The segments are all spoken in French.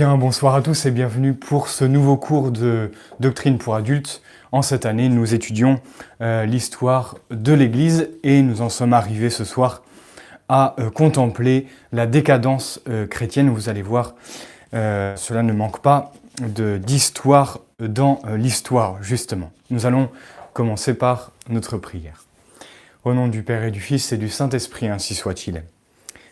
Bonsoir à tous et bienvenue pour ce nouveau cours de doctrine pour adultes. En cette année, nous étudions euh, l'histoire de l'Église et nous en sommes arrivés ce soir à euh, contempler la décadence euh, chrétienne. Vous allez voir, cela ne manque pas d'histoire dans l'histoire, justement. Nous allons commencer par notre prière. Au nom du Père et du Fils et du Saint-Esprit, ainsi soit-il.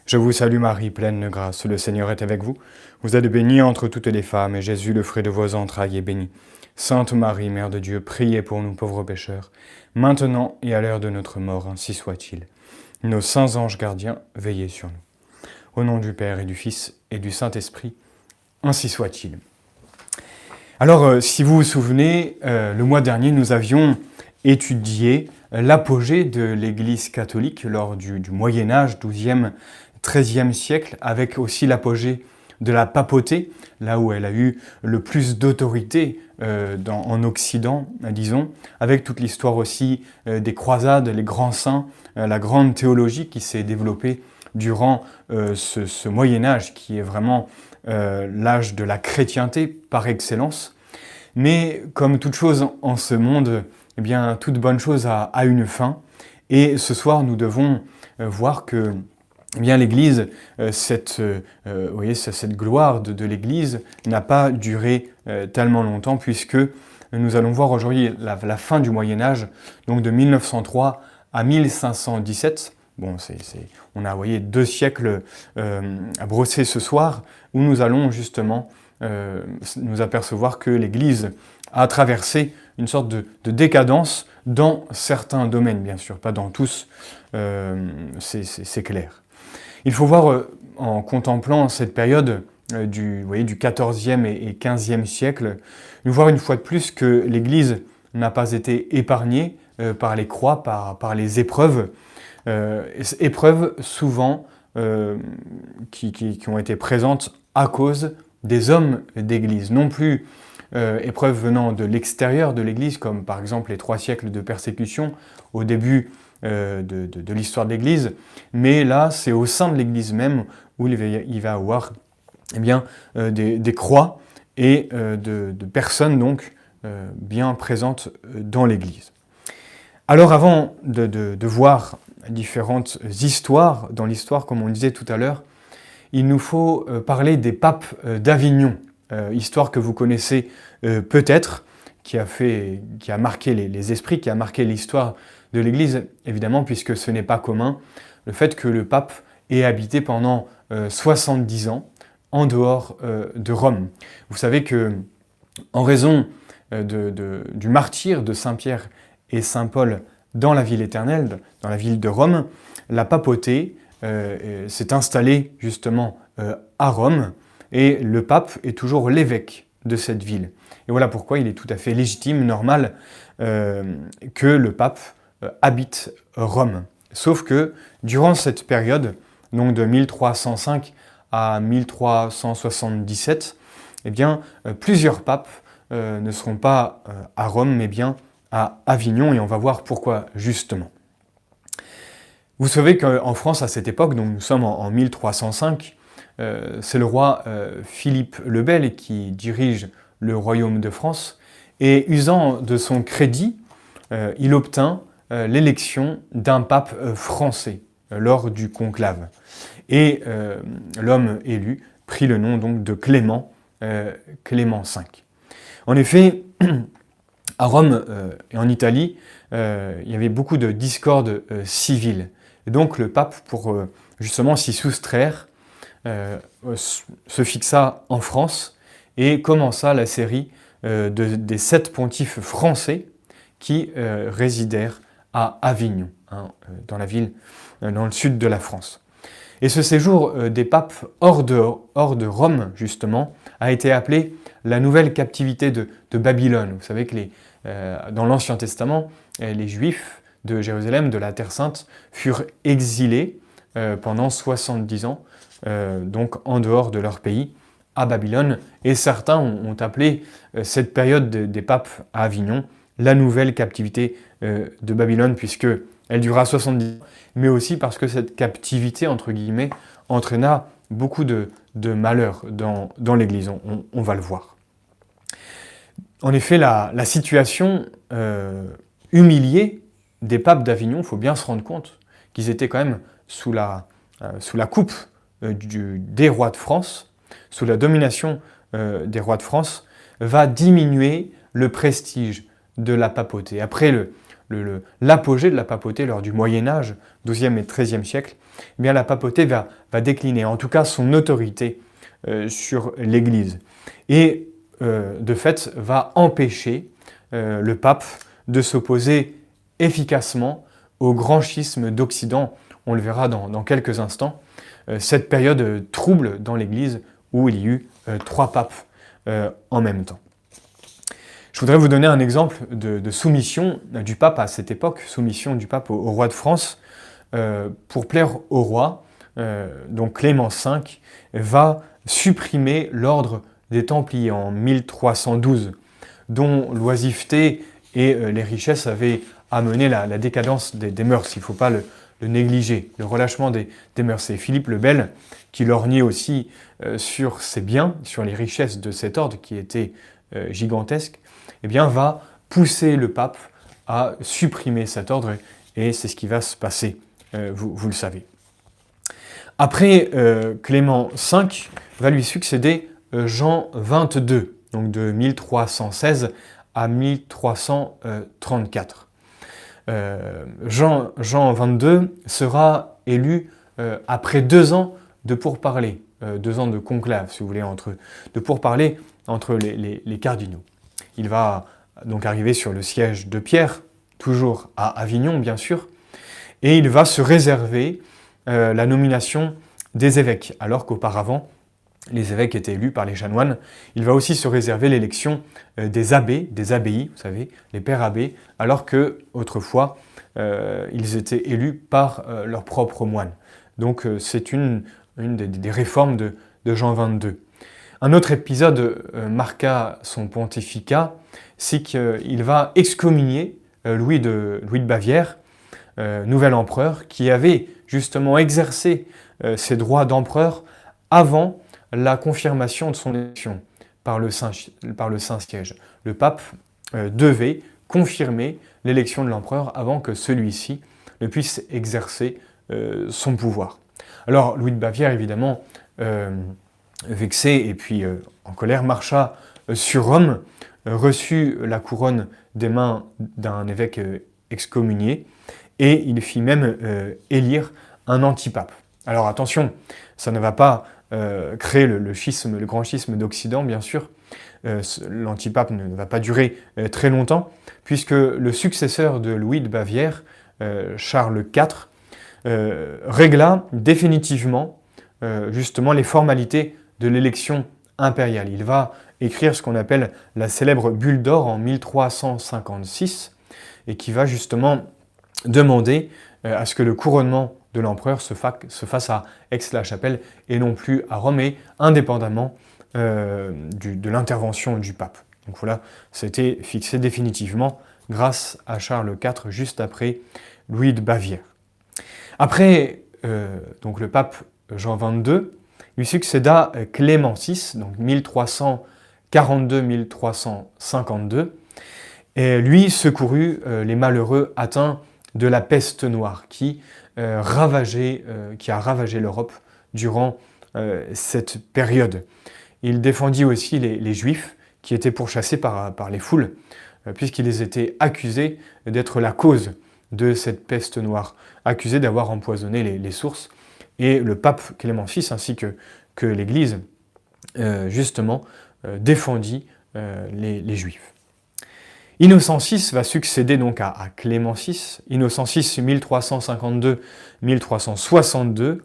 Je vous salue Marie, pleine de grâce, le Seigneur est avec vous. Vous êtes bénie entre toutes les femmes, et Jésus, le fruit de vos entrailles, est béni. Sainte Marie, Mère de Dieu, priez pour nous pauvres pécheurs, maintenant et à l'heure de notre mort, ainsi soit-il. Nos saints anges gardiens, veillez sur nous. Au nom du Père et du Fils et du Saint-Esprit, ainsi soit-il. Alors, euh, si vous vous souvenez, euh, le mois dernier, nous avions étudié l'apogée de l'Église catholique lors du, du Moyen Âge, 12e, XIIIe siècle, avec aussi l'apogée de la papauté, là où elle a eu le plus d'autorité euh, en Occident, disons, avec toute l'histoire aussi euh, des croisades, les grands saints, euh, la grande théologie qui s'est développée durant ce, Moyen Âge, qui est vraiment l'âge de la chrétienté par excellence. Mais comme toute chose en ce monde, eh bien, toute bonne chose a, a une fin. Et ce soir, nous devons voir que eh bien l'Église, euh, cette, euh, vous voyez, cette gloire de, l'Église n'a pas duré euh, tellement longtemps puisque nous allons voir aujourd'hui la, fin du Moyen Âge, donc de 1903 à 1517. Bon, on a voyez, deux siècles à brosser ce soir où nous allons justement nous apercevoir que l'Église a traversé une sorte de, décadence dans certains domaines, bien sûr, pas dans tous, c'est clair. Il faut voir, euh, en contemplant cette période euh, du, du 14e et 15e siècle, nous voir une fois de plus que l'Église n'a pas été épargnée euh, par les croix, par, les épreuves, épreuves souvent qui, ont été présentes à cause des hommes d'Église, non plus épreuves venant de l'extérieur de l'Église, comme par exemple les trois siècles de persécution au début euh, de, l'histoire de l'Église, mais là, c'est au sein de l'Église même où il va, y avoir eh bien, euh, des, croix et euh, de, personnes donc bien présentes dans l'Église. Alors avant de, voir différentes histoires dans l'histoire, comme on disait tout à l'heure, il nous faut parler des papes d'Avignon, histoire que vous connaissez peut-être, qui a, fait, qui a marqué les esprits, qui a marqué l'histoire de l'Église, évidemment, puisque ce n'est pas commun, le fait que le pape ait habité pendant 70 euh, ans en dehors euh, de Rome. Vous savez que, en raison euh, du martyr de Saint Pierre et Saint Paul dans la ville éternelle, dans la ville de Rome, la papauté s'est installée justement à Rome et le pape est toujours l'évêque de cette ville. Et voilà pourquoi il est tout à fait légitime, normal, que le pape euh, habite Rome. Sauf que durant cette période, donc de 1305 à 1377, eh bien, euh, plusieurs papes euh, ne seront pas à Rome, mais bien à Avignon, et on va voir pourquoi justement. Vous savez qu'en France, à cette époque, donc nous sommes en, 1305, c'est le roi Philippe le Bel qui dirige le royaume de France, et usant de son crédit, il obtint euh, l'élection d'un pape euh, français euh, lors du conclave. Et l'homme élu prit le nom donc de Clément, Clément V. En effet, à Rome et en Italie, il y avait beaucoup de discordes civiles. Donc le pape, pour justement s'y soustraire, se fixa en France et commença la série des sept pontifes français qui résidèrent Avignon, hein, euh, dans la ville, euh, dans le sud de la France. Et ce séjour euh, des papes hors de, Rome, justement, a été appelé la nouvelle captivité de, Babylone. Vous savez que dans l'Ancien Testament, les Juifs de Jérusalem, de la Terre Sainte, furent exilés pendant 70 ans, donc en dehors de leur pays, à Babylone. Et certains ont, appelé cette période des papes à Avignon la nouvelle captivité euh, de Babylone, puisque elle dura 70 ans, mais aussi parce que cette captivité, entre guillemets, entraîna beaucoup de, de malheurs dans, l'Église, on, va le voir. En effet, la, situation euh, humiliée des papes d'Avignon, il faut bien se rendre compte qu'ils étaient quand même sous la, euh, coupe des rois de France, sous la domination des rois de France, va diminuer le prestige de la papauté. Après l'apogée de la papauté lors du Moyen Âge, 12e et 13e siècle, eh bien la papauté va, décliner, en tout cas son autorité sur l'Église. Et de fait, va empêcher le pape de s'opposer efficacement au grand schisme d'Occident. On le verra dans, quelques instants. Euh, cette période trouble dans l'Église où il y eut euh, trois papes euh, en même temps. Je voudrais vous donner un exemple de, soumission du pape à cette époque, soumission du pape au, roi de France. pour plaire au roi, donc Clément V va supprimer l'ordre des Templiers en 1312, dont l'oisiveté et les richesses avaient amené la, décadence des, mœurs. Il ne faut pas le, négliger, le relâchement des, mœurs. C'est Philippe le Bel qui lorgnait aussi euh, sur ses biens, sur les richesses de cet ordre qui était euh, gigantesque, eh bien, va pousser le pape à supprimer cet ordre et c'est ce qui va se passer, euh, vous, le savez. Après Clément V, va lui succéder Jean XXII, donc de 1316 à 1334. Euh, Jean, 22 sera élu euh, après deux ans de pourparlers, euh, deux ans de conclave, si vous voulez, entre, de pourparlers entre les, cardinaux. Il va donc arriver sur le siège de Pierre, toujours à Avignon, bien sûr, et il va se réserver la nomination des évêques, alors qu'auparavant, les évêques étaient élus par les chanoines. Il va aussi se réserver l'élection euh, des abbés, des abbayes, vous savez, les pères abbés, alors que autrefois euh, ils étaient élus par euh, leurs propres moines. Donc c'est une, des, réformes de, Jean XXII. Un autre épisode marqua son pontificat, c'est qu'il va excommunier Louis de, Louis de Bavière, nouvel empereur, qui avait justement exercé ses droits d'empereur avant la confirmation de son élection par le Saint-Siège. Le pape euh, devait confirmer l'élection de l'empereur avant que celui-ci ne puisse exercer euh, son pouvoir. Alors Louis de Bavière, évidemment, euh, vexé et puis en colère, marcha sur Rome, reçut la couronne des mains d'un évêque excommunié, et il fit même élire un antipape. Alors attention, ça ne va pas euh, créer le, schisme, le grand schisme d'Occident, bien sûr. Euh, l'antipape ne va pas durer euh, très longtemps, puisque le successeur de Louis de Bavière, Charles IV, régla définitivement justement les formalités de l'élection impériale. Il va écrire ce qu'on appelle la célèbre bulle d'or en 1356, et qui va justement demander à ce que le couronnement de l'empereur se, fasse à Aix-la-Chapelle et non plus à Rome, et indépendamment euh, de l'intervention du pape. Donc voilà, c'était fixé définitivement grâce à Charles IV, juste après Louis de Bavière. Après euh, donc le pape Jean XXII, lui succéda Clément VI, donc 1342-1352, et lui secourut euh, les malheureux atteints de la peste noire, qui euh, euh, qui a ravagé l'Europe durant euh, cette période. Il défendit aussi les, Juifs qui étaient pourchassés par les foules, puisqu'ils étaient accusés d'être la cause de cette peste noire, accusés d'avoir empoisonné les, sources. Et le pape Clément VI ainsi que, l'Église, justement, défendit les Juifs. Innocent VI va succéder donc à, Clément VI. Innocent VI, 1352-1362,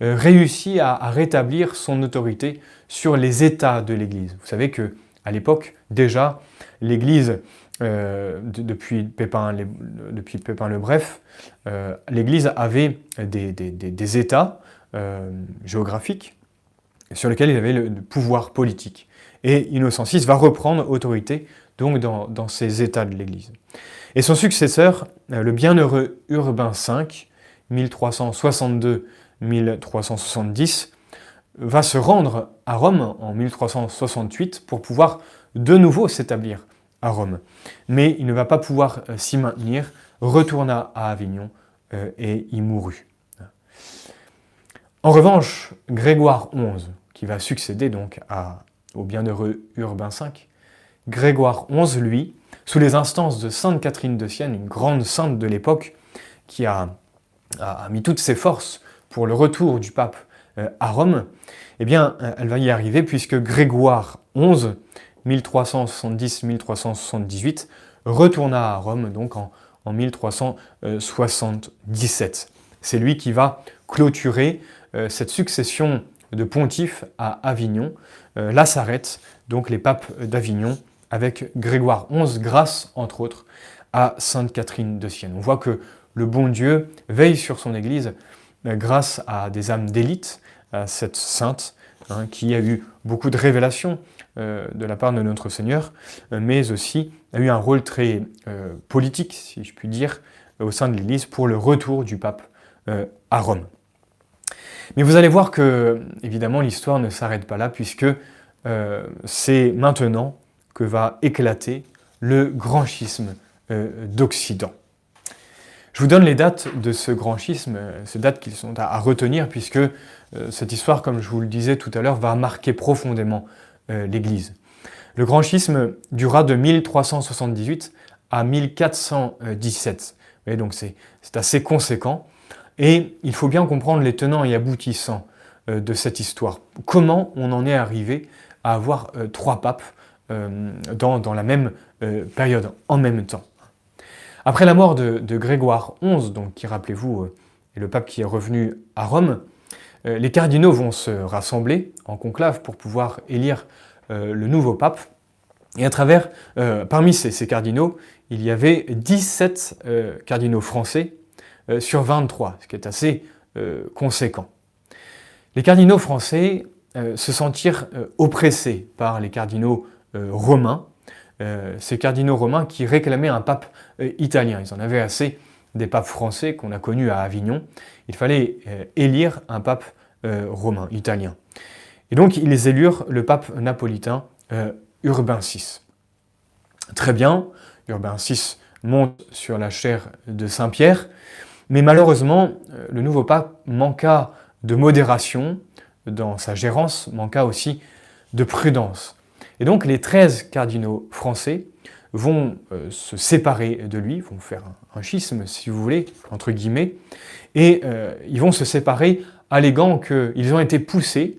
euh, réussit à, rétablir son autorité sur les États de l'Église. Vous savez que à l'époque, déjà, l'Église, euh, depuis, Pépin, depuis Pépin le Bref, euh, l'Église avait des, États géographiques sur lesquels il avait le pouvoir politique. Et Innocent VI va reprendre autorité donc dans, ces états de l'Église. Et son successeur, euh, le bienheureux Urbain V, 1362-1370, va se rendre à Rome en 1368 pour pouvoir de nouveau s'établir à Rome. Mais il ne va pas pouvoir s'y maintenir, retourna à Avignon et y mourut. En revanche, Grégoire XI, qui va succéder donc au bienheureux Urbain V, Grégoire XI, lui, sous les instances de Sainte Catherine de Sienne, une grande sainte de l'époque, qui a, mis toutes ses forces pour le retour du pape euh, à Rome, eh bien, euh, elle va y arriver puisque Grégoire XI, 1370-1378, retourna à Rome donc en, en 1377. C'est lui qui va clôturer euh, cette succession de pontifes à Avignon. là s'arrêtent donc les papes d'Avignon avec Grégoire XI grâce, entre autres, à Sainte Catherine de Sienne. On voit que le bon Dieu veille sur son Église euh, grâce à des âmes d'élite, à cette sainte hein, qui a eu beaucoup de révélations euh, de la part de notre Seigneur, euh, mais aussi a eu un rôle très politique, si je puis dire, au sein de l'Église pour le retour du pape à Rome. Mais vous allez voir que, évidemment, l'histoire ne s'arrête pas là, puisque c'est maintenant que va éclater le grand schisme euh, d'Occident. Je vous donne les dates de ce grand schisme, euh, ces dates qui sont à, retenir, puisque euh, cette histoire, comme je vous le disais tout à l'heure, va marquer profondément l'Église. Le grand schisme durera de 1378 à 1417. Vous donc c'est assez conséquent. Et il faut bien comprendre les tenants et aboutissants de cette histoire. Comment on en est arrivé à avoir trois papes euh, dans, la même euh, période, en même temps? Après la mort de, Grégoire XI, donc, qui, rappelez-vous, euh, est le pape qui est revenu à Rome, les cardinaux vont se rassembler en conclave pour pouvoir élire le nouveau pape. Et à travers, parmi ces, cardinaux, il y avait 17 cardinaux français sur 23, ce qui est assez conséquent. Les cardinaux français se sentirent oppressés par les cardinaux euh, romains, euh, ces cardinaux romains qui réclamaient un pape euh, italien. Ils en avaient assez des papes français qu'on a connus à Avignon. Il fallait élire un pape romain, italien. Et donc ils élurent le pape napolitain Urbain VI. Très bien, Urbain VI monte sur la chaire de Saint-Pierre, mais malheureusement, le nouveau pape manqua de modération dans sa gérance, manqua aussi de prudence. Et donc les 13 cardinaux français vont euh, se séparer de lui, vont faire un, schisme, si vous voulez, entre guillemets, et euh, ils vont se séparer alléguant qu'ils ont été poussés,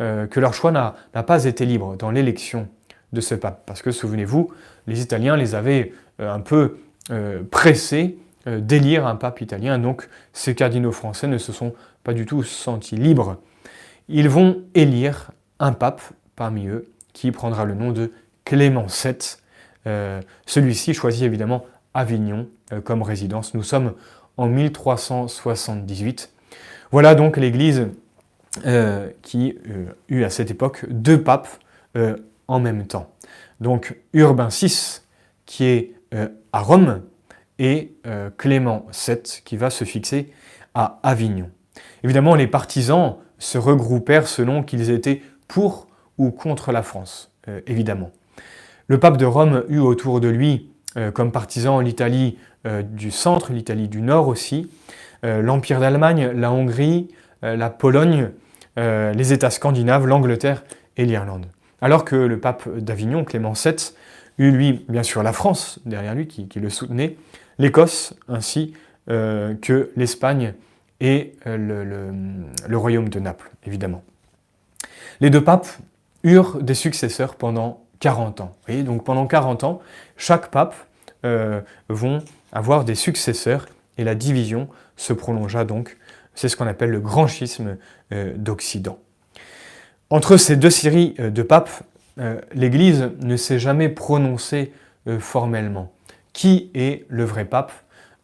euh, que leur choix n'a pas été libre dans l'élection de ce pape. Parce que, souvenez-vous, les Italiens les avaient un peu pressés d'élire un pape italien, donc ces cardinaux français ne se sont pas du tout sentis libres. Ils vont élire un pape parmi eux, qui prendra le nom de Clément VII. Euh, celui-ci choisit évidemment Avignon euh, comme résidence. Nous sommes en 1378. Voilà donc l'Église euh, qui eut à cette époque deux papes en même temps. Donc Urbain VI qui est à Rome et Clément VII qui va se fixer à Avignon. Évidemment, les partisans se regroupèrent selon qu'ils étaient pour ou contre la France, évidemment. Le pape de Rome eut autour de lui euh, comme partisan l'Italie euh, du centre, l'Italie du nord aussi, l'Empire d'Allemagne, la Hongrie, la Pologne, les États scandinaves, l'Angleterre et l'Irlande. Alors que le pape d'Avignon, Clément VII, eut lui, bien sûr, la France derrière lui qui, le soutenait, l'Écosse ainsi que l'Espagne et le, royaume de Naples, évidemment. Les deux papes eurent des successeurs pendant 40 ans. Donc pendant 40 ans, chaque pape euh, vont avoir des successeurs et la division se prolongea donc. C'est ce qu'on appelle le grand schisme euh, d'Occident. Entre ces deux séries euh, de papes, l'Église ne s'est jamais prononcée formellement. Qui est le vrai pape?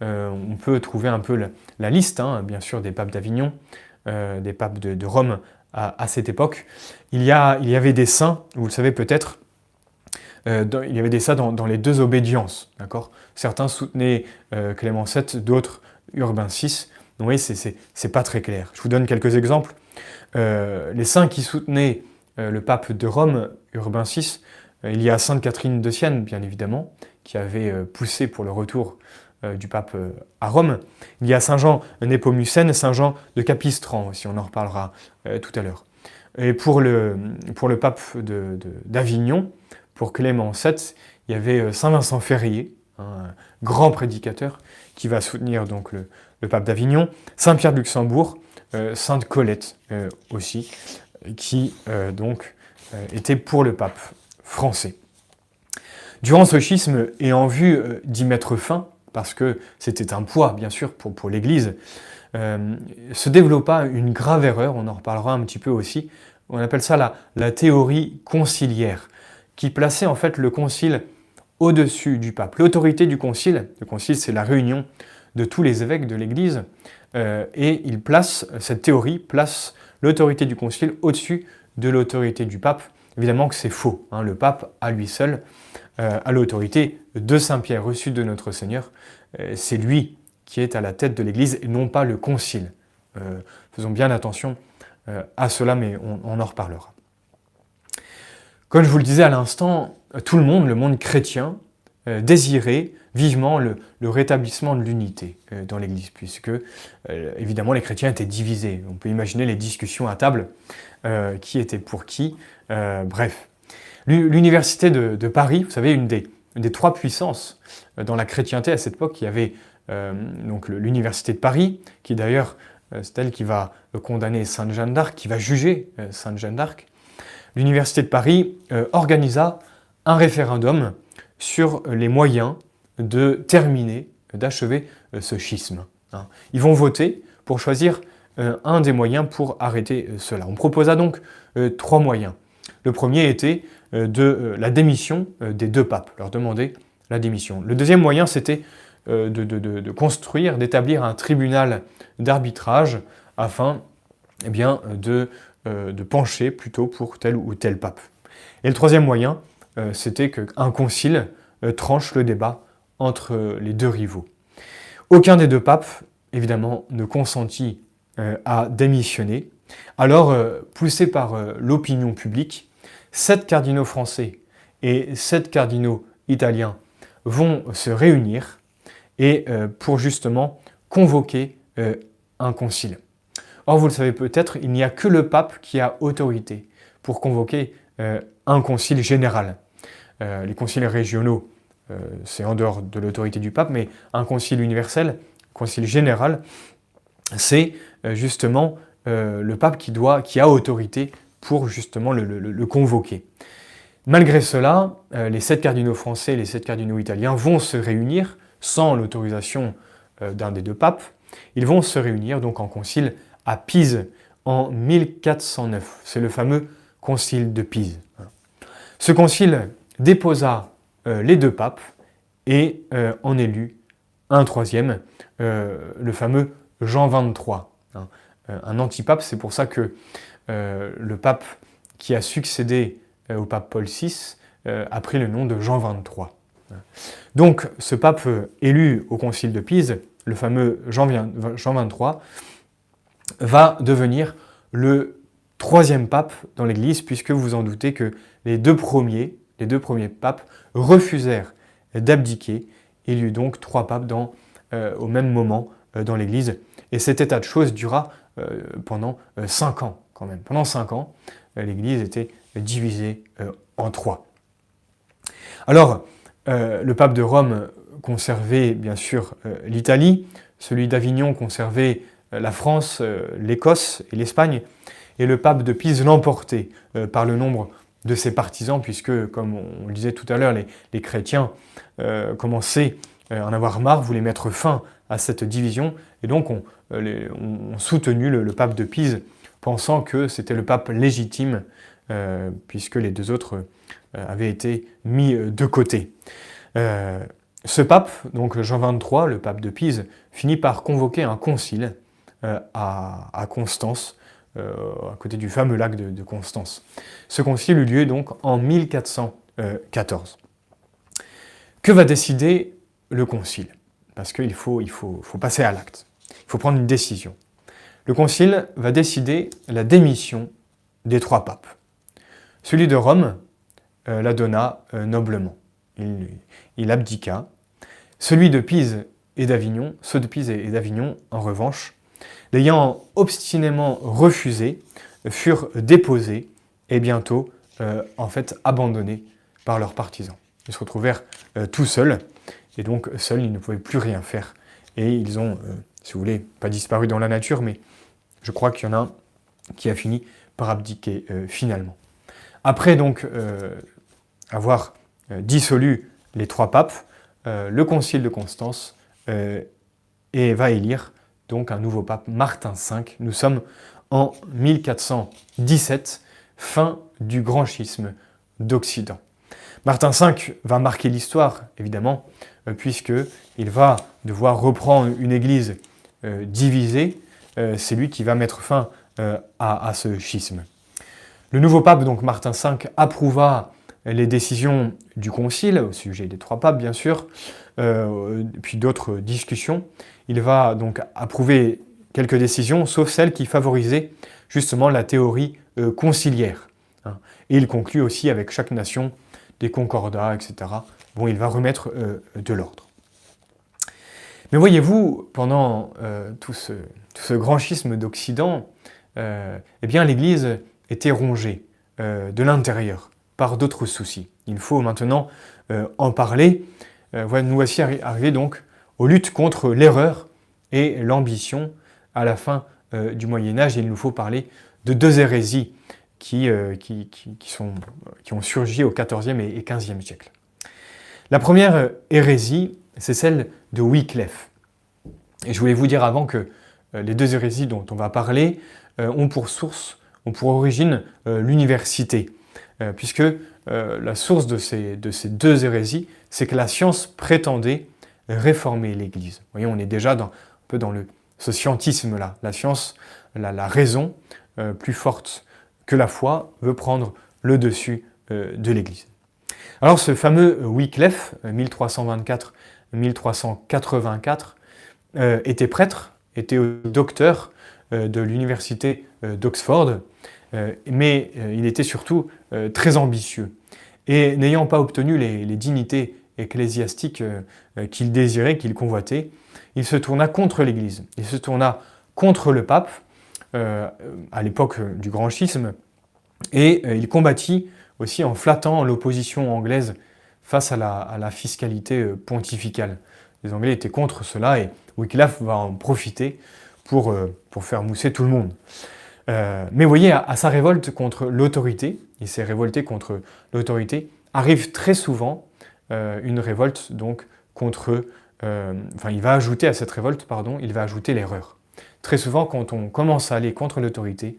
On peut trouver un peu la, liste, hein, bien sûr, des papes d'Avignon, des papes de Rome à, cette époque. Il y, a, il y, avait des saints, vous le savez peut-être, euh, il y avait des saints dans, les deux obédiences. Certains soutenaient euh, Clément VII, d'autres Urbain VI. Donc vous voyez, c'est pas très clair. Je vous donne quelques exemples. les saints qui soutenaient le pape de Rome, Urbain VI, il y a Sainte Catherine de Sienne, bien évidemment, qui avait poussé pour le retour du pape à Rome. Il y a Saint Jean Népomucène, Saint Jean de Capistran aussi, on en reparlera tout à l'heure. Et pour le, pour le pape d'Avignon, pour Clément VII, il y avait Saint Vincent Ferrier, un grand prédicateur, qui va soutenir donc le, pape d'Avignon, Saint Pierre de Luxembourg, Sainte Colette aussi, qui donc était pour le pape français. Durant ce schisme, et en vue d'y mettre fin, parce que c'était un poids, bien sûr, pour, l'Église, euh, se développa une grave erreur, on en reparlera un petit peu aussi, on appelle ça la, la théorie conciliaire, qui plaçait en fait le concile au-dessus du pape. L'autorité du concile, le concile c'est la réunion de tous les évêques de l'Église, euh, et il place, cette théorie place l'autorité du concile au-dessus de l'autorité du pape. Évidemment que c'est faux, hein. le pape à lui seul euh, a l'autorité de Saint-Pierre reçue de notre Seigneur, c'est lui qui est à la tête de l'Église et non pas le concile. Euh, faisons bien attention euh, à cela, mais on, en reparlera. Comme je vous le disais à l'instant, tout le monde, le monde chrétien, euh, désirait vivement le, rétablissement de l'unité dans l'Église, puisque évidemment les chrétiens étaient divisés. On peut imaginer les discussions à table, qui était pour qui. bref, l'université de, Paris, vous savez, une des, trois puissances dans la chrétienté à cette époque, qui avait euh, donc l'université de Paris, qui d'ailleurs euh, c'est elle qui va condamner Sainte Jeanne d'Arc, qui va juger euh, Sainte Jeanne d'Arc. L'université de Paris organisa un référendum sur les moyens de terminer, d'achever ce schisme. Hein. Ils vont voter pour choisir un des moyens pour arrêter cela. On proposa donc trois moyens. Le premier était de la démission des deux papes, leur demander la démission. Le deuxième moyen, c'était euh, de, construire, d'établir un tribunal d'arbitrage afin eh bien, de, euh, de, pencher plutôt pour tel ou tel pape. Et le troisième moyen, euh, c'était qu'un concile tranche le débat entre les deux rivaux. Aucun des deux papes, évidemment, ne consentit à démissionner. Alors, poussés par l'opinion publique, sept cardinaux français et sept cardinaux italiens vont se réunir et euh, pour justement convoquer euh, un concile. Or, vous le savez peut-être, il n'y a que le pape qui a autorité pour convoquer euh, un concile général. les conciles régionaux, c'est en dehors de l'autorité du pape, mais un concile universel, concile général, c'est justement le pape qui, doit, qui a autorité pour justement le convoquer. Malgré cela, les sept cardinaux français et les sept cardinaux italiens vont se réunir sans l'autorisation euh, d'un des deux papes, ils vont se réunir donc en concile à Pise en 1409. C'est le fameux concile de Pise. Ce concile déposa euh, les deux papes et euh, en élut un troisième, le fameux Jean XXIII. Hein. un antipape, c'est pour ça que le pape qui a succédé au pape Paul VI a pris le nom de Jean XXIII. Donc ce pape élu au concile de Pise, le fameux Jean, XXIII, va devenir le troisième pape dans l'Église, puisque vous en doutez que les deux premiers, les deux premiers papes refusèrent d'abdiquer. Il y eut donc trois papes euh, au même moment euh, dans l'Église. Et cet état de choses dura euh, pendant cinq ans quand même. Pendant cinq ans, l'Église était divisée en trois. Alors, le pape de Rome conservait bien sûr l'Italie, celui d'Avignon conservait la France, l'Écosse et l'Espagne, et le pape de Pise l'emportait par le nombre de ses partisans, puisque, comme on le disait tout à l'heure, les, chrétiens commençaient à en avoir marre, voulaient mettre fin à cette division, et donc ont on, soutenu le, pape de Pise, pensant que c'était le pape légitime, puisque les deux autres euh, avait été mis euh, de côté. Euh, ce pape, donc Jean XXIII, le pape de Pise, finit par convoquer un concile à, Constance, à côté du fameux lac de, Constance. Ce concile eut lieu donc en 1414. Que va décider le concile? Parce qu'il faut, il faut, faut passer à l'acte. Il faut prendre une décision. le concile va décider la démission des trois papes. Celui de Rome euh, la donna euh, noblement. Il, abdiqua. Celui de Pise et d'Avignon, ceux de Pise et d'Avignon, en revanche, l'ayant obstinément refusé, furent déposés et bientôt, euh, en fait, abandonnés par leurs partisans. Ils se retrouvèrent tout seuls, et donc seuls, ils ne pouvaient plus rien faire. Et ils ont, si vous voulez, pas disparu dans la nature, mais je crois qu'il y en a un qui a fini par abdiquer finalement. Après donc euh, avoir euh, dissolu les trois papes, euh, le concile de Constance et va élire donc un nouveau pape, Martin V. Nous sommes en 1417, fin du grand schisme d'Occident. Martin V va marquer l'histoire, évidemment, puisqu'il va devoir reprendre une église divisée. C'est lui qui va mettre fin à ce schisme. Le nouveau pape, donc Martin V, approuva les décisions du Concile, au sujet des trois papes bien sûr, euh, puis d'autres discussions. Il va donc approuver quelques décisions, sauf celles qui favorisaient justement la théorie euh, conciliaire. Hein. Et il conclut aussi avec chaque nation des concordats, etc. Bon, il va remettre euh, de l'ordre. Mais voyez-vous, pendant tout ce, tout, ce, grand schisme d'Occident, eh bien l'Église était rongé euh, de l'intérieur par d'autres soucis. Il faut maintenant euh, en parler. Euh, nous voici arrivés donc aux luttes contre l'erreur et l'ambition à la fin du Moyen Âge. il nous faut parler de deux hérésies qui, qui, sont, qui ont surgi au XIVe et XVe siècle. La première hérésie, c'est celle de Wycliffe. Et je voulais vous dire avant que les deux hérésies dont on va parler ont pour source ont pour origine euh, l'université, euh, puisque euh, la source de ces, de ces deux hérésies, c'est que la science prétendait réformer l'Église. Vous voyez, on est déjà un peu dans le, ce scientisme-là. La science, la, raison, plus forte que la foi, veut prendre le dessus de l'Église. Alors ce fameux Wycliffe, 1324-1384, était prêtre, était docteur de l'université d'Oxford, euh, mais euh, il était surtout euh, très ambitieux. Et n'ayant pas obtenu les, dignités ecclésiastiques qu'il désirait, qu'il convoitait, il se tourna contre l'Église. Il se tourna contre le pape à l'époque du grand schisme et il combattit aussi en flattant l'opposition anglaise face à la, fiscalité pontificale. Les Anglais étaient contre cela et Wycliffe va en profiter pour, pour faire mousser tout le monde. Euh, mais vous voyez, à, sa révolte contre l'autorité, il s'est révolté contre l'autorité, arrive très souvent euh, une révolte donc contre, euh, enfin il va ajouter à cette révolte, pardon, il va ajouter l'erreur. Très souvent, quand on commence à aller contre l'autorité,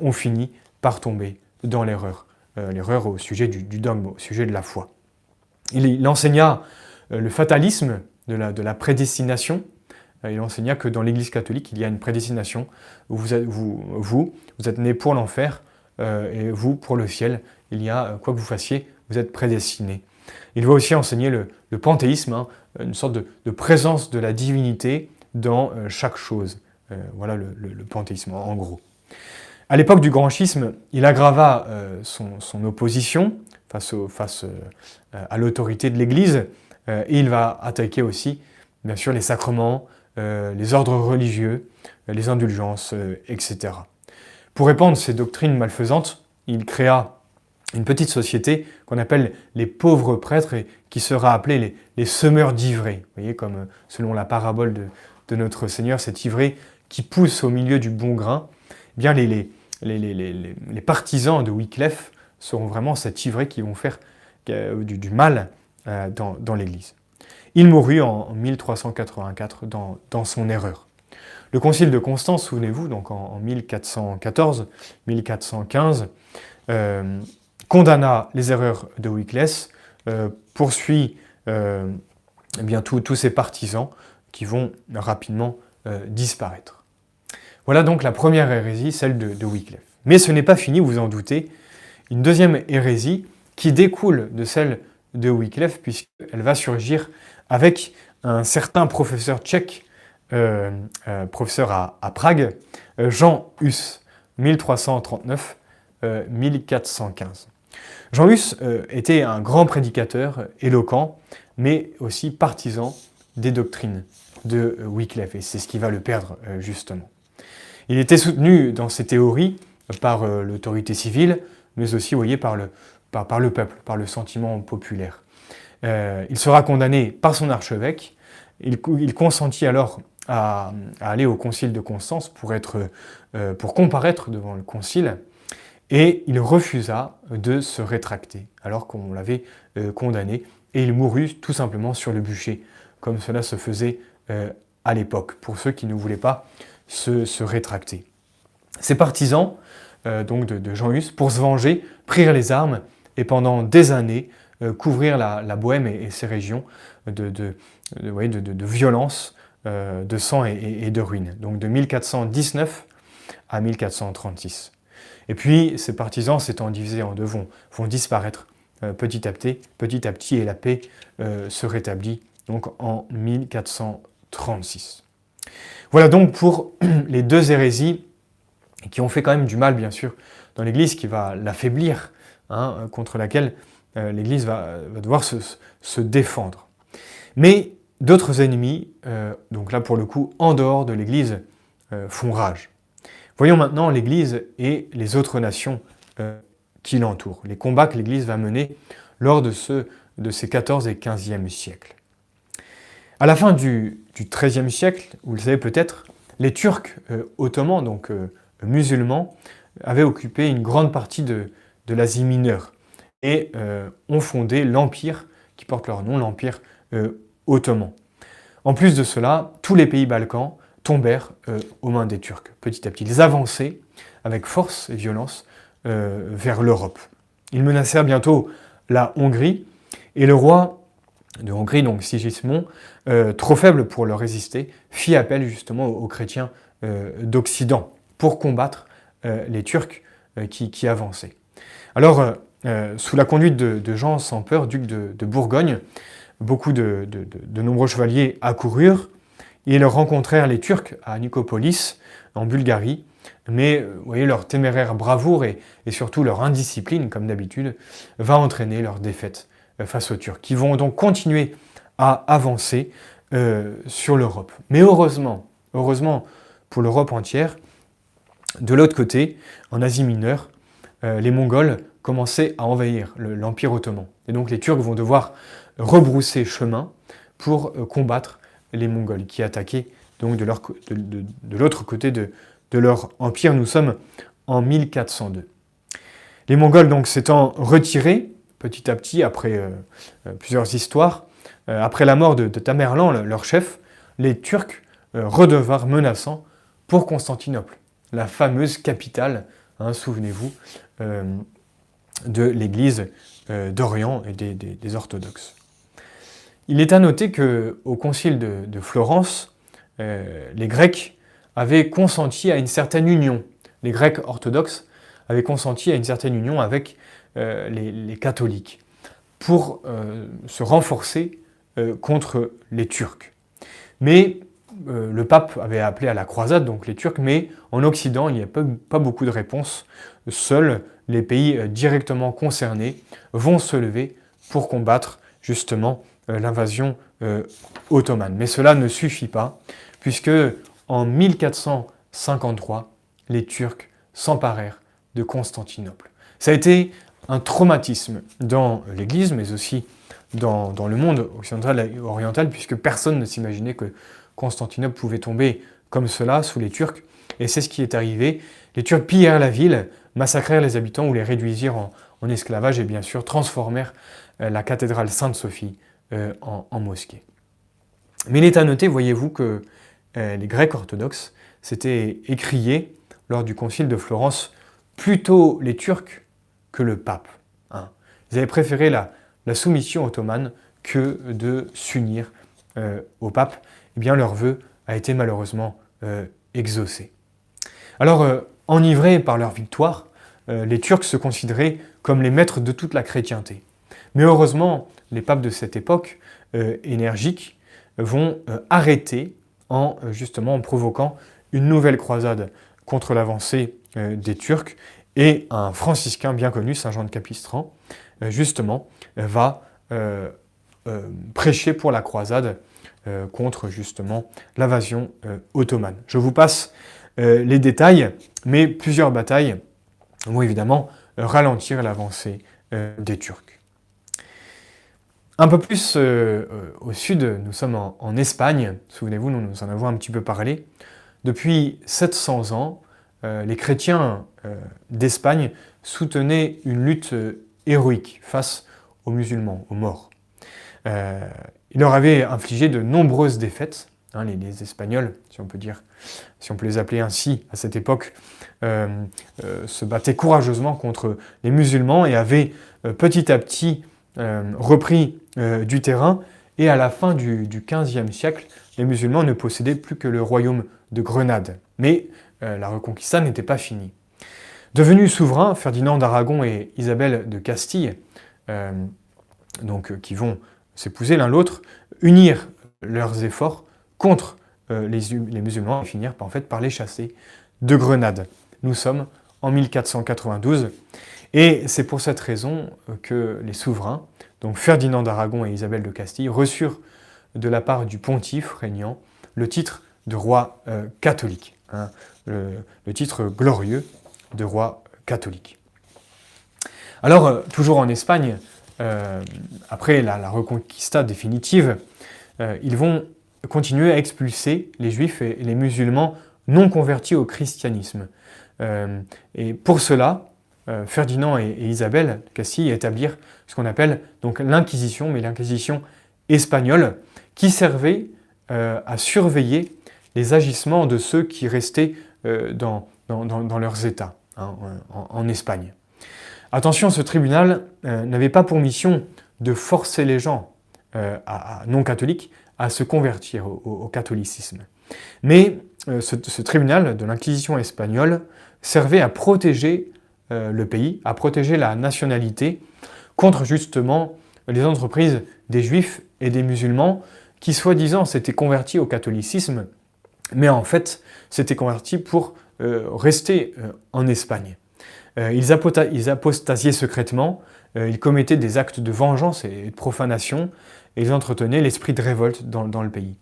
on finit par tomber dans l'erreur, l'erreur au sujet du, dogme, au sujet de la foi. Il, enseigna le fatalisme de la prédestination, il enseigna que dans l'Église catholique, il y a une prédestination. Vous êtes, vous, êtes né pour l'enfer euh, et vous pour le ciel. Il y a, quoi que vous fassiez, vous êtes prédestiné. Il va aussi enseigner le, panthéisme, hein, une sorte de, présence de la divinité dans euh, chaque chose. voilà le, panthéisme, en gros. À l'époque du grand schisme, il aggrava son, opposition face, face à l'autorité de l'Église et il va attaquer aussi, bien sûr, les sacrements, euh, les ordres religieux, les indulgences, euh, etc. Pour répandre ces doctrines malfaisantes, il créa une petite société qu'on appelle les pauvres prêtres et qui sera appelée les, semeurs d'ivrés. Vous voyez, comme euh, selon la parabole de, notre Seigneur, cet ivré qui pousse au milieu du bon grain. Eh bien, les, les, partisans de Wycliffe seront vraiment cet ivré qui vont faire du, mal dans l'Église. Il mourut en 1384 dans, son erreur. Le concile de Constance, souvenez-vous, donc en, 1414-1415, euh, condamna les erreurs de Wycliffe, euh, poursuit euh, eh tous ses partisans qui vont rapidement disparaître. Voilà donc la première hérésie, celle de, de Wycliffe. Mais ce n'est pas fini, vous en doutez. Une deuxième hérésie qui découle de celle de Wycliffe, puisqu'elle va surgir avec un certain professeur tchèque professeur à, Prague, Jean Hus, 1339-1415. Jean Hus était un grand prédicateur, éloquent, mais aussi partisan des doctrines de Wycliffe, et c'est ce qui va le perdre justement. Il était soutenu dans ses théories par l'autorité civile, mais aussi, voyez, par le, par, le peuple, par le sentiment populaire. Euh, il sera condamné par son archevêque. Il, consentit alors à, aller au concile de Constance euh, pour comparaître devant le concile, et il refusa de se rétracter, alors qu'on l'avait euh, condamné, et il mourut tout simplement sur le bûcher, comme cela se faisait à l'époque, pour ceux qui ne voulaient pas se, rétracter. Ses partisans, donc de, Jean Hus, pour se venger, prirent les armes et pendant des années couvrir la, Bohème et, ses régions de violence, euh, de sang et, de ruines. Donc de 1419 à 1436. Et puis ces partisans s'étant divisés en deux vont, vont disparaître euh, petit à petit, petit à petit et la paix se rétablit donc en 1436. Voilà donc pour les deux hérésies qui ont fait quand même du mal bien sûr dans l'Église, qui va l'affaiblir Hein, contre laquelle euh, l'Église va, devoir se, défendre. Mais d'autres ennemis, euh, donc là pour le coup en dehors de l'Église, euh, font rage. Voyons maintenant l'Église et les autres nations qui l'entourent, les combats que l'Église va mener lors de, ce, de ces 14 et 15e siècles. À la fin du, XIIIe siècle, vous le savez peut-être, les Turcs ottomans, donc musulmans, avaient occupé une grande partie de l'Asie mineure et euh, ont fondé l'empire qui porte leur nom, l'empire euh, ottoman. En plus de cela, tous les pays balkans tombèrent euh, aux mains des Turcs petit à petit. Ils avançaient avec force et violence vers l'Europe. Ils menacèrent bientôt la Hongrie et le roi de Hongrie, donc Sigismond, trop faible pour leur résister, fit appel justement aux, chrétiens d'Occident pour combattre les Turcs qui avançaient. Alors, euh, euh, sous la conduite de, Jean sans peur, duc de, Bourgogne, beaucoup de, nombreux chevaliers accoururent et ils rencontrèrent les Turcs à Nicopolis, en Bulgarie. Mais euh, voyez, leur téméraire bravoure et, surtout leur indiscipline, comme d'habitude, va entraîner leur défaite face aux Turcs, qui vont donc continuer à avancer sur l'Europe. Mais heureusement, heureusement pour l'Europe entière, de l'autre côté, en Asie mineure, euh, les Mongols commençaient à envahir l'Empire ottoman. Et donc les Turcs vont devoir rebrousser chemin pour euh, combattre les Mongols qui attaquaient donc de l'autre côté de, leur empire. Nous sommes en 1402. Les Mongols donc s'étant retirés petit à petit après euh, plusieurs histoires, après la mort de, Tamerlan, leur chef, les Turcs redevinrent menaçants pour Constantinople, la fameuse capitale, hein, souvenez-vous, euh, de l'Église euh, d'Orient et des, orthodoxes. Il est à noter qu'au concile de, Florence, euh, les Grecs avaient consenti à une certaine union. Les Grecs orthodoxes avaient consenti à une certaine union avec les, catholiques pour se renforcer contre les Turcs. Mais le pape avait appelé à la croisade, donc les Turcs, mais en Occident, il n'y a pas beaucoup de réponses seuls les pays euh, directement concernés vont se lever pour combattre justement euh, l'invasion euh, ottomane. Mais cela ne suffit pas, puisque en 1453, les Turcs s'emparèrent de Constantinople. Ça a été un traumatisme dans l'Église, mais aussi dans, le monde occidental et oriental, puisque personne ne s'imaginait que Constantinople pouvait tomber comme cela sous les Turcs. Et c'est ce qui est arrivé. Les Turcs pillèrent la ville, massacrèrent les habitants ou les réduisirent en, esclavage et bien sûr transformèrent euh, la cathédrale Sainte-Sophie euh, en, mosquée. Mais il est à noter, voyez-vous, que euh, les Grecs orthodoxes s'étaient écriés lors du concile de Florence plutôt les Turcs que le pape. Hein. Ils avaient préféré la, soumission ottomane que de s'unir au pape. Eh bien, leur vœu a été malheureusement exaucé. Alors, enivrés par leur victoire, euh, les Turcs se considéraient comme les maîtres de toute la chrétienté. Mais heureusement, les papes de cette époque, euh, énergiques, vont euh, arrêter en justement en provoquant une nouvelle croisade contre l'avancée des Turcs et un franciscain bien connu, Saint Jean de Capistran, justement va prêcher pour la croisade contre justement l'invasion ottomane. Je vous passe les détails, mais plusieurs batailles vont évidemment ralentir l'avancée des Turcs. Un peu plus euh, euh, au sud, nous sommes en, Espagne. Souvenez-vous, nous en avons un petit peu parlé. Depuis 700 ans, euh, les chrétiens d'Espagne soutenaient une lutte héroïque face aux musulmans, aux morts. ils leur avaient infligé de nombreuses défaites. Hein, les, Espagnols, si on peut les appeler ainsi à cette époque, se battaient courageusement contre les musulmans et avaient petit à petit repris euh, du terrain, et à la fin du, XVe siècle, les musulmans ne possédaient plus que le royaume de Grenade. Mais euh, la Reconquista n'était pas finie. Devenus souverains, Ferdinand d'Aragon et Isabelle de Castille, euh, donc, qui vont s'épouser l'un l'autre, unirent leurs efforts contre les, les, musulmans et finirent en fait, par les chasser de Grenade. Nous sommes en 1492 et c'est pour cette raison que les souverains donc Ferdinand d'Aragon et Isabelle de Castille reçurent de la part du pontife régnant le titre de roi euh, catholique, hein, le, titre glorieux de roi catholique. Alors, euh, toujours en Espagne, euh, après la, reconquista définitive, ils vont continuer à expulser les juifs et les musulmans non convertis au christianisme. et pour cela, euh, Ferdinand et, Isabelle Castille établirent ce qu'on appelle donc l'Inquisition, mais l'Inquisition espagnole, qui servait euh, à surveiller les agissements de ceux qui restaient euh, dans, leurs États hein, en, Espagne. Attention, ce tribunal n'avait pas pour mission de forcer les gens non catholiques à se convertir au, catholicisme. Mais ce tribunal de l'Inquisition espagnole servait à protéger euh, le pays, à protéger la nationalité contre justement les entreprises des juifs et des musulmans qui soi-disant s'étaient convertis au catholicisme, mais en fait s'étaient convertis pour euh, rester euh, en Espagne. ils, apostasiaient secrètement, ils commettaient des actes de vengeance et de profanation, et ils entretenaient l'esprit de révolte dans, le pays.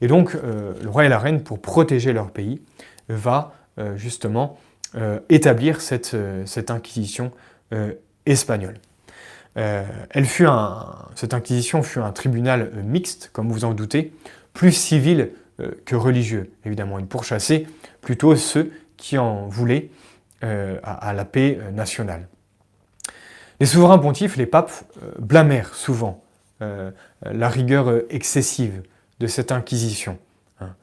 Et donc le roi et la reine, pour protéger leur pays, va justement euh, établir cette, euh, cette inquisition euh, espagnole. elle fut un, cette inquisition fut un tribunal mixte, comme vous en doutez, plus civil que religieux, évidemment. Il pourchassait plutôt ceux qui en voulaient à, la paix nationale. Les souverains pontifes, les papes, blâmèrent souvent la rigueur excessive de cette inquisition. Hein.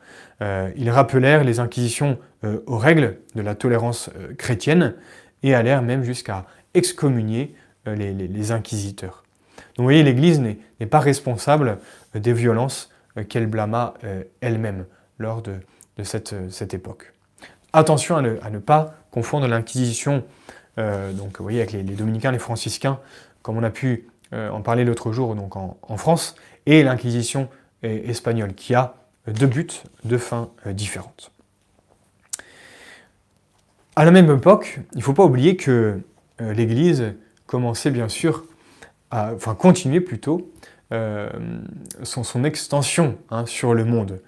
ils rappelèrent les inquisitions euh, aux règles de la tolérance euh, chrétienne et allèrent même jusqu'à excommunier euh, les, inquisiteurs. Donc vous voyez, l'Église n'est pas responsable des violences qu'elle blâma elle-même lors de, cette, époque. Attention à ne, pas confondre l'Inquisition donc, voyez, avec les, dominicains, les franciscains, comme on a pu en parler l'autre jour donc en, France, et l'Inquisition espagnole, qui a deux buts de fin différentes. À la même époque, il ne faut pas oublier que euh, l'Église commençait bien sûr, enfin continuait plutôt, euh, son, extension hein, sur le monde.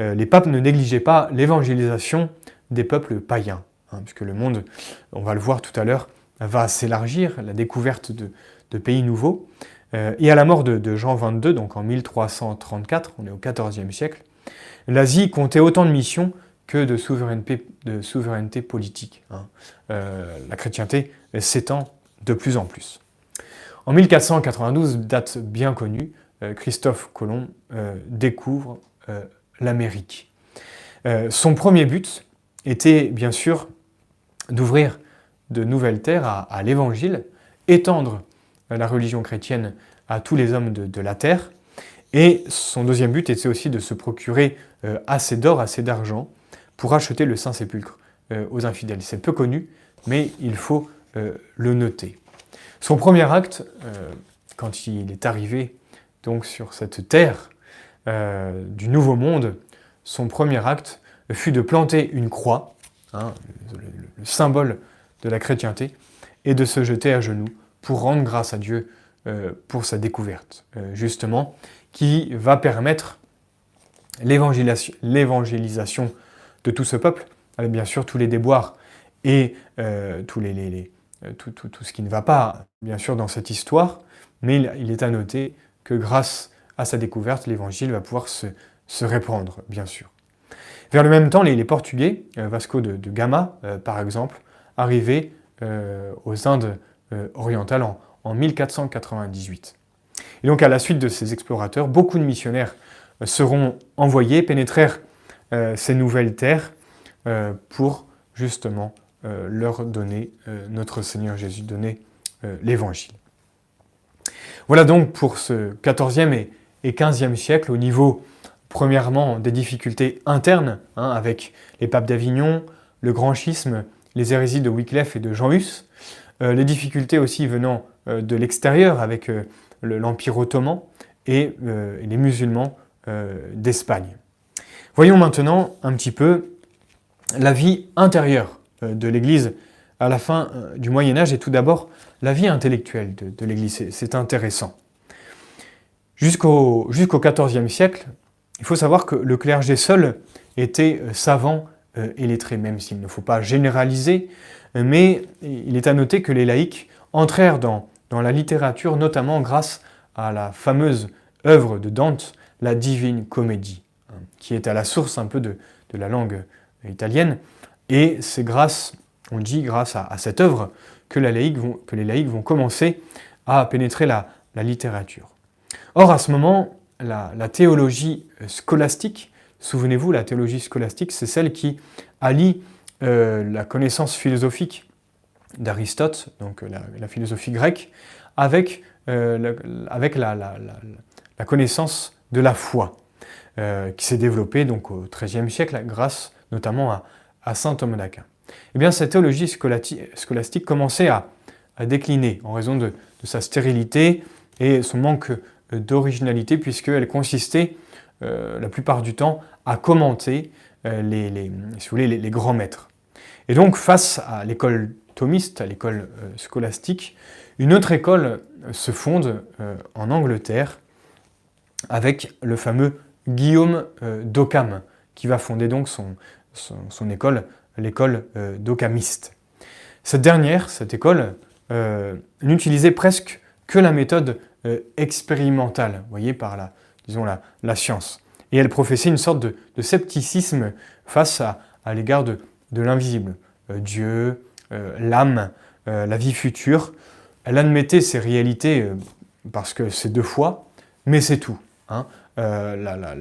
Euh, les papes ne négligeaient pas l'évangélisation des peuples païens, hein, puisque le monde, on va le voir tout à l'heure, va s'élargir, la découverte de, pays nouveaux. et à la mort de, de, Jean XXII, donc en 1334, on est au XIVe siècle, l'Asie comptait autant de missions que de souveraineté, de politique. Hein. Euh, la chrétienté s'étend de plus en plus. En 1492, date bien connue, euh, Christophe Colomb euh, découvre l'Amérique. son premier but était bien sûr d'ouvrir de nouvelles terres à, l'Évangile, étendre la religion chrétienne à tous les hommes de, la terre, et son deuxième but était aussi de se procurer assez d'or, assez d'argent pour acheter le Saint-Sépulcre euh, aux infidèles. C'est peu connu, mais il faut euh, le noter. Son premier acte, euh, quand il est arrivé donc sur cette terre du Nouveau Monde, son premier acte fut de planter une croix, hein, le, symbole de la chrétienté, et de se jeter à genoux pour rendre grâce à Dieu euh, pour sa découverte, euh, justement, qui va permettre l'évangélisation de tout ce peuple, avec bien sûr tous les déboires et euh, tous les, tout, ce qui ne va pas, bien sûr, dans cette histoire, mais il, est à noter que grâce à sa découverte, l'évangile va pouvoir se, répandre, bien sûr. Vers le même temps, les, Portugais, Vasco de, Gama, par exemple, arrivaient aux Indes orientales en, en 1498. Et donc à la suite de ces explorateurs, beaucoup de missionnaires euh, seront envoyés, pénétrèrent euh, ces nouvelles terres euh, pour justement leur donner notre Seigneur Jésus, donner l'Évangile. Voilà donc pour ce 14e et, et 15e siècle au niveau, premièrement, des difficultés internes, hein, avec les papes d'Avignon, le grand schisme, les hérésies de Wycliffe et de Jean Hus, les difficultés aussi venant euh, de l'extérieur avec euh, l'Empire ottoman et euh, les musulmans d'Espagne. Voyons maintenant un petit peu la vie intérieure de l'Église à la fin du Moyen Âge et tout d'abord la vie intellectuelle de, l'Église. C'est intéressant. Jusqu'au XIVe siècle, il faut savoir que le clergé seul était savant et lettré, même s'il ne faut pas généraliser, mais il est à noter que les laïcs entrèrent dans dans la littérature, notamment grâce à la fameuse œuvre de Dante, la Divine Comédie, hein, qui est à la source un peu de, la langue italienne. Et c'est grâce, on dit, grâce à, cette œuvre que, que, les laïcs vont commencer à pénétrer la, littérature. Or, à ce moment, la, théologie scolastique, souvenez-vous, la théologie scolastique, c'est celle qui allie euh, la connaissance philosophique d'Aristote, donc euh, la, philosophie grecque, avec, euh, la, connaissance de la foi, qui s'est développée au XIIIe siècle grâce notamment à, saint Thomas d'Aquin. Eh bien, cette théologie scolastique commençait à, décliner en raison de, sa stérilité et son manque d'originalité, puisqu'elle consistait la plupart du temps à commenter les, les, vous grands maîtres. Et donc, face à l'école thomiste, à l'école euh, scolastique. Une autre école euh, se fonde euh, en Angleterre avec le fameux Guillaume d'Occam, qui va fonder donc son, école, l'école d'Occamiste. Cette dernière, cette école, n'utilisait presque que la méthode expérimentale, voyez, par la, disons, la, la, science. Et elle professait une sorte de, scepticisme face à, l'égard de, l'invisible. Dieu, euh, l'âme, euh, la vie future. Elle admettait ces réalités euh, parce que c'est deux fois, mais c'est tout. Hein.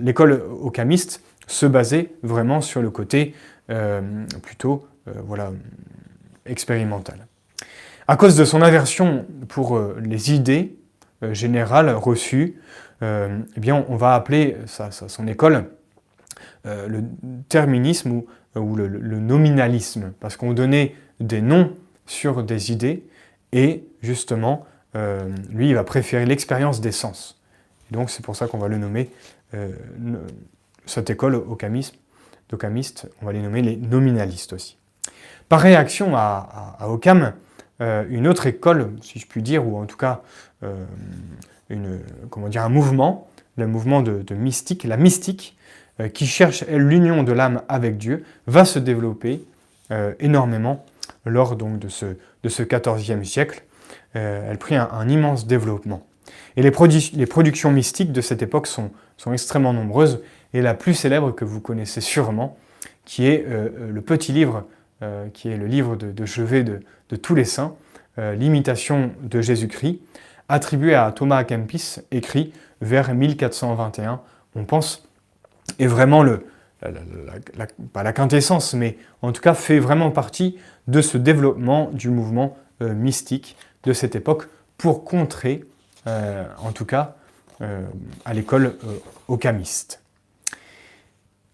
L'école ocamiste se basait vraiment sur le côté plutôt voilà, expérimental. À cause de son aversion pour les idées générales reçues, eh bien, on va appeler son école le terminisme ou, le, nominalisme, parce qu'on donnait des noms sur des idées, et justement, euh, lui, il va préférer l'expérience des sens. donc c'est pour ça qu'on va le nommer, euh, cette école d'Occamiste, on va les nommer les nominalistes aussi. Par réaction à, à, euh, une autre école, si je puis dire, ou en tout cas une, comment dire, un mouvement, le mouvement de, de mystique, la mystique, qui cherche l'union de l'âme avec Dieu, va se développer énormément lors donc de ce, de ce 14e siècle. Euh, elle prit un, immense développement. Et les, les, productions mystiques de cette époque sont, sont, extrêmement nombreuses, et la plus célèbre que vous connaissez sûrement, qui est euh, euh, le petit livre, qui est le livre de, chevet de, de, tous les saints, l'imitation de Jésus-Christ, attribué à Thomas Kempis, écrit vers 1421, on pense, est vraiment le, pas la quintessence, mais en tout cas fait vraiment partie de ce développement du mouvement euh, mystique de cette époque pour contrer, euh, en tout cas, euh, à l'école ocamiste.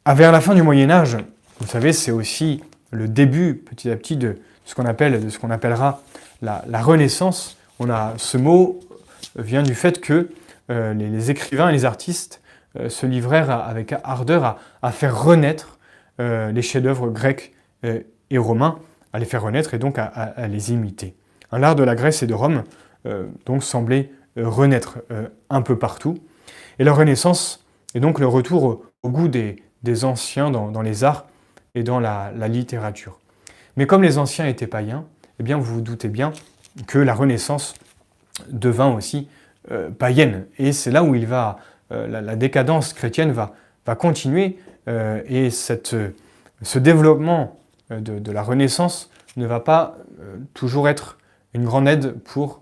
À vers la fin du Moyen Âge, vous savez, c'est aussi le début, petit à petit, de ce qu'on appelle, de ce qu'on appellera la, Renaissance. Ce mot vient du fait que les, écrivains et les artistes se livrèrent avec ardeur à, faire renaître les chefs-d'œuvre grecs et romains, à les faire renaître et donc à, les imiter. L'art de la Grèce et de Rome semblait renaître un peu partout. Et la Renaissance est donc le retour au, goût des, anciens dans, les arts et dans la, littérature. Mais comme les anciens étaient païens, eh bien vous vous doutez bien que la Renaissance devint aussi euh, païenne. Et c'est là où il va, euh, la, décadence chrétienne va, va continuer euh, et cette, ce développement de, la Renaissance ne va pas toujours être une grande aide pour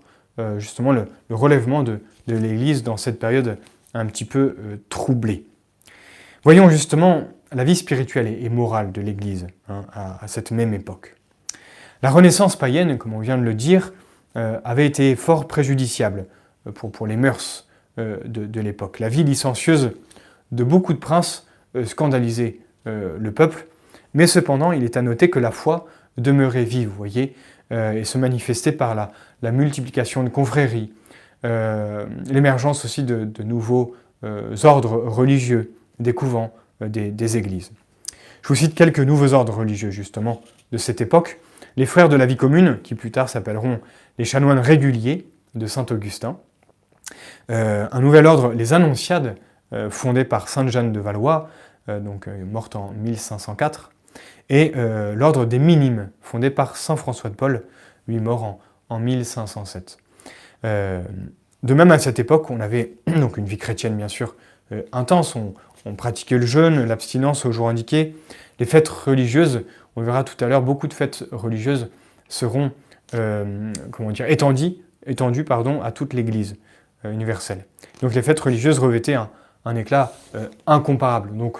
justement le, relèvement de, de l'Église dans cette période un petit peu troublée. Voyons justement la vie spirituelle et morale de l'Église hein, à, cette même époque. La Renaissance païenne, comme on vient de le dire, avait été fort préjudiciable euh, pour, les mœurs euh, de, l'époque. La vie licencieuse de beaucoup de princes scandalisait le peuple, mais cependant il est à noter que la foi demeurait vive, vous voyez, et se manifestait par la, multiplication de confréries, l'émergence aussi de, de nouveaux ordres religieux, des couvents, des, églises. Je vous cite quelques nouveaux ordres religieux justement de cette époque. Les frères de la vie commune, qui plus tard s'appelleront les chanoines réguliers de Saint-Augustin. Euh, un nouvel ordre, les Annonciades, euh, fondé par Sainte Jeanne de Valois, euh, donc morte en 1504. Et l'ordre des Minimes, fondé par Saint François de Paul, lui mort en, en 1507. de même, à cette époque, on avait donc une vie chrétienne, bien sûr, intense. On, on pratiquait le jeûne, l'abstinence au jour indiqué. Les fêtes religieuses, on verra tout à l'heure, beaucoup de fêtes religieuses seront euh, comment dire, étendues, étendues pardon, à toute l'Église euh, universelle. Donc les fêtes religieuses revêtaient un, éclat euh, incomparable. Donc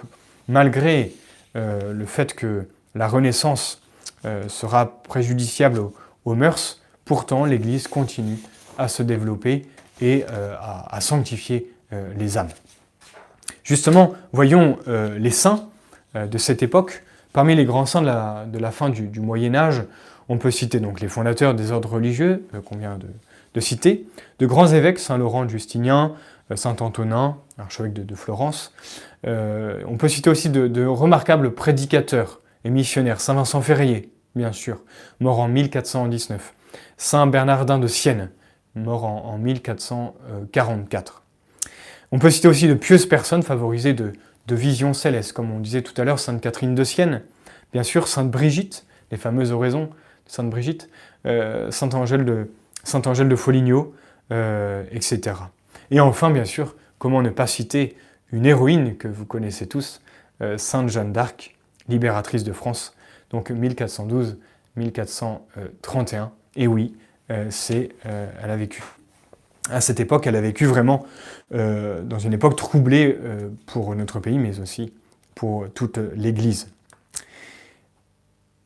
malgré le fait que la Renaissance sera préjudiciable aux, mœurs, pourtant l'Église continue à se développer et à sanctifier les âmes. Justement, voyons les saints de cette époque. Parmi les grands saints de la, fin du, Moyen Âge, on peut citer donc les fondateurs des ordres religieux euh, qu'on vient de, citer, de grands évêques, Saint Laurent Justinien, Saint Antonin, archevêque de, Florence. on peut citer aussi de, remarquables prédicateurs et missionnaires, Saint Vincent Ferrier, bien sûr, mort en 1419, Saint Bernardin de Sienne, mort en 1444. On peut citer aussi de pieuses personnes favorisées de, visions célestes, comme on disait tout à l'heure, Sainte Catherine de Sienne, bien sûr Sainte Brigitte, les fameuses oraisons de Sainte Brigitte, euh, Saint Angèle de, de Foligno, euh, etc. Et enfin, bien sûr, comment ne pas citer une héroïne que vous connaissez tous, euh, Sainte Jeanne d'Arc, libératrice de France, donc 1412-1431. Et oui, c'est, elle a vécu à cette époque, elle a vécu vraiment euh, dans une époque troublée euh, pour notre pays, mais aussi pour toute l'Église.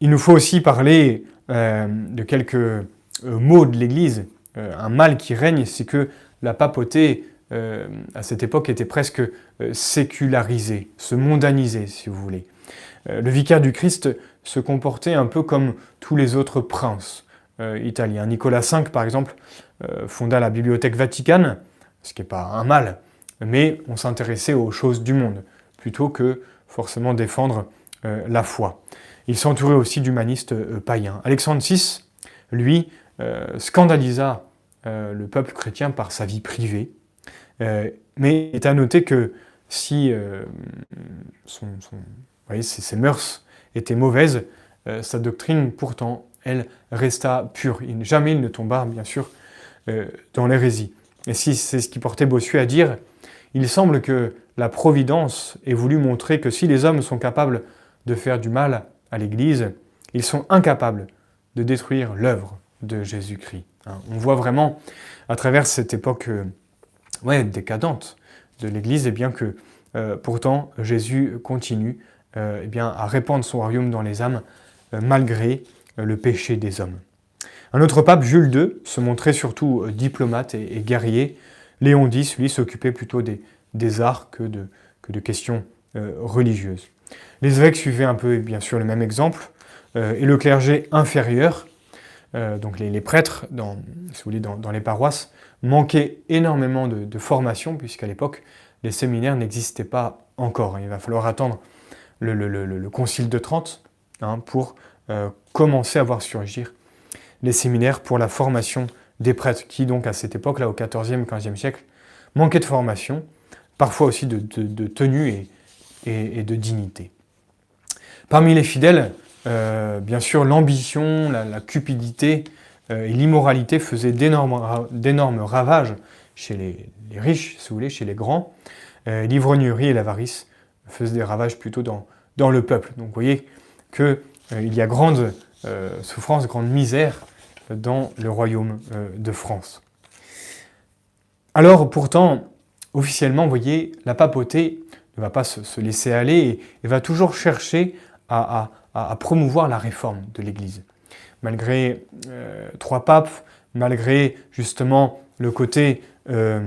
Il nous faut aussi parler euh, de quelques mots de l'Église. un mal qui règne, c'est que la papauté, à cette époque, était presque sécularisée, se mondanisée, si vous voulez. le vicaire du Christ se comportait un peu comme tous les autres princes italiens. Nicolas V, par exemple, euh, fonda la Bibliothèque Vaticane, ce qui n'est pas un mal, mais on s'intéressait aux choses du monde, plutôt que forcément défendre euh, la foi. Il s'entourait aussi d'humanistes euh, païens. Alexandre VI, lui, scandalisa le peuple chrétien par sa vie privée, mais il est à noter que si ses, mœurs étaient mauvaises, sa doctrine pourtant, elle, resta pure. jamais il ne tomba, bien sûr, euh, dans l'hérésie. Et si c'est ce qui portait Bossuet à dire, il semble que la Providence ait voulu montrer que si les hommes sont capables de faire du mal à l'Église, ils sont incapables de détruire l'œuvre de Jésus-Christ. Hein. On voit vraiment à travers cette époque euh, ouais, décadente de l'Église, et eh bien que euh, pourtant Jésus continue eh bien, à répandre son royaume dans les âmes malgré le péché des hommes. Un autre pape, Jules II, se montrait surtout euh, diplomate et, guerrier. Léon X, lui, s'occupait plutôt des, arts que de, questions euh, religieuses. Les évêques suivaient un peu, bien sûr, le même exemple, euh, et le clergé inférieur, donc les, prêtres, dans, si vous voulez, dans, les paroisses, manquaient énormément de, formation, puisqu'à l'époque, les séminaires n'existaient pas encore. Il va falloir attendre le, Concile de Trente hein, pour euh, commencer à voir surgir les séminaires pour la formation des prêtres, qui donc à cette époque-là, au XIVe, XVe siècle, manquaient de formation, parfois aussi de, tenue et, de dignité. Parmi les fidèles, euh, bien sûr, l'ambition, la, cupidité euh, et l'immoralité faisaient d'énormes ravages chez les, riches, si vous voulez, chez les grands. L'ivrognerie et l'avarice faisaient des ravages plutôt dans, dans le peuple. Donc vous voyez qu'il euh, y a grande euh, souffrance, grande misère dans le royaume euh, de France. Alors pourtant, officiellement, vous voyez, la papauté ne va pas se, laisser aller et, va toujours chercher à, promouvoir la réforme de l'Église. Malgré trois papes, malgré justement le côté que